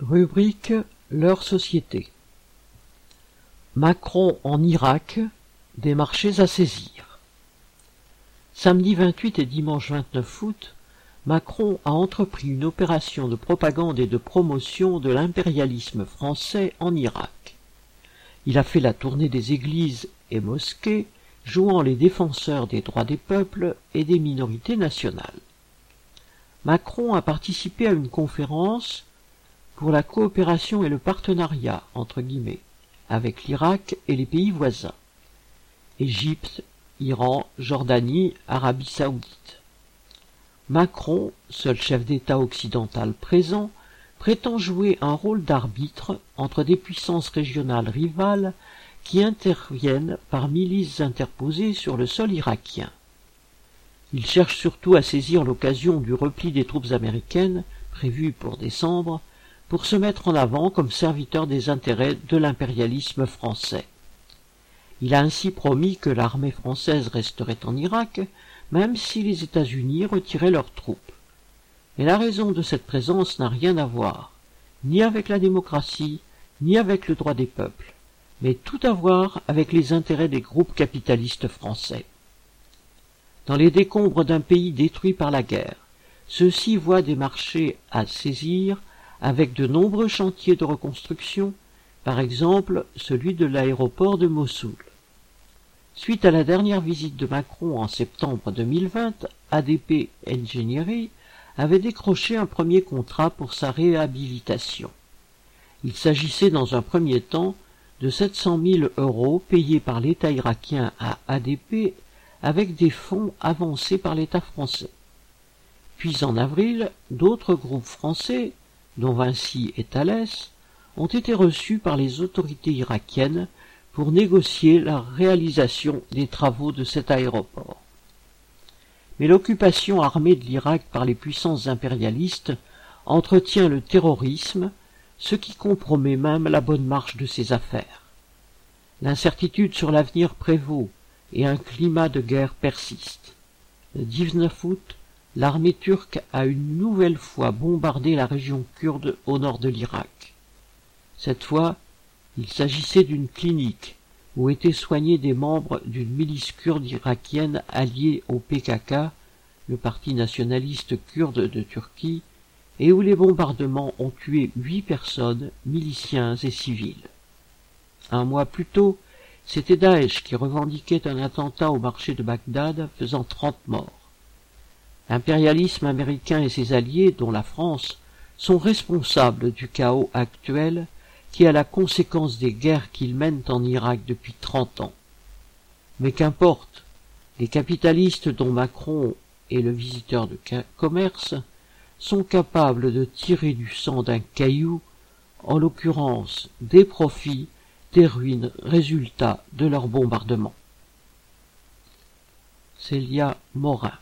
Rubrique Leur société. Macron en Irak, des marchés à saisir. Samedi 28 et dimanche 29 août, Macron a entrepris une opération de propagande et de promotion de l'impérialisme français en Irak. Il a fait la tournée des églises et mosquées, jouant les défenseurs des droits des peuples et des minorités nationales. Macron a participé à une conférence pour la coopération et le partenariat entre guillemets avec l'Irak et les pays voisins Égypte, Iran, Jordanie, Arabie saoudite. Macron, seul chef d'État occidental présent, prétend jouer un rôle d'arbitre entre des puissances régionales rivales qui interviennent par milices interposées sur le sol irakien. Il cherche surtout à saisir l'occasion du repli des troupes américaines, prévu pour décembre, pour se mettre en avant comme serviteur des intérêts de l'impérialisme français. Il a ainsi promis que l'armée française resterait en Irak, même si les États-Unis retiraient leurs troupes. Mais la raison de cette présence n'a rien à voir, ni avec la démocratie, ni avec le droit des peuples, mais tout à voir avec les intérêts des groupes capitalistes français. Dans les décombres d'un pays détruit par la guerre, ceux-ci voient des marchés à saisir avec de nombreux chantiers de reconstruction, par exemple celui de l'aéroport de Mossoul. Suite à la dernière visite de Macron en septembre 2020, ADP Engineering avait décroché un premier contrat pour sa réhabilitation. Il s'agissait dans un premier temps de 700 000 euros payés par l'État irakien à ADP avec des fonds avancés par l'État français. Puis en avril, d'autres groupes français dont Vinci et Thalès, ont été reçus par les autorités irakiennes pour négocier la réalisation des travaux de cet aéroport. Mais l'occupation armée de l'Irak par les puissances impérialistes entretient le terrorisme, ce qui compromet même la bonne marche de ses affaires. L'incertitude sur l'avenir prévaut et un climat de guerre persiste. Le 19 août, l'armée turque a une nouvelle fois bombardé la région kurde au nord de l'Irak. Cette fois, il s'agissait d'une clinique où étaient soignés des membres d'une milice kurde irakienne alliée au PKK, le parti nationaliste kurde de Turquie, et où les bombardements ont tué huit personnes, miliciens et civils. Un mois plus tôt, c'était Daesh qui revendiquait un attentat au marché de Bagdad faisant trente morts. L'impérialisme américain et ses alliés, dont la France, sont responsables du chaos actuel qui est la conséquence des guerres qu'ils mènent en Irak depuis trente ans. Mais qu'importe, les capitalistes dont Macron est le visiteur de commerce sont capables de tirer du sang d'un caillou, en l'occurrence des profits, des ruines résultats de leur bombardement. Célia Morin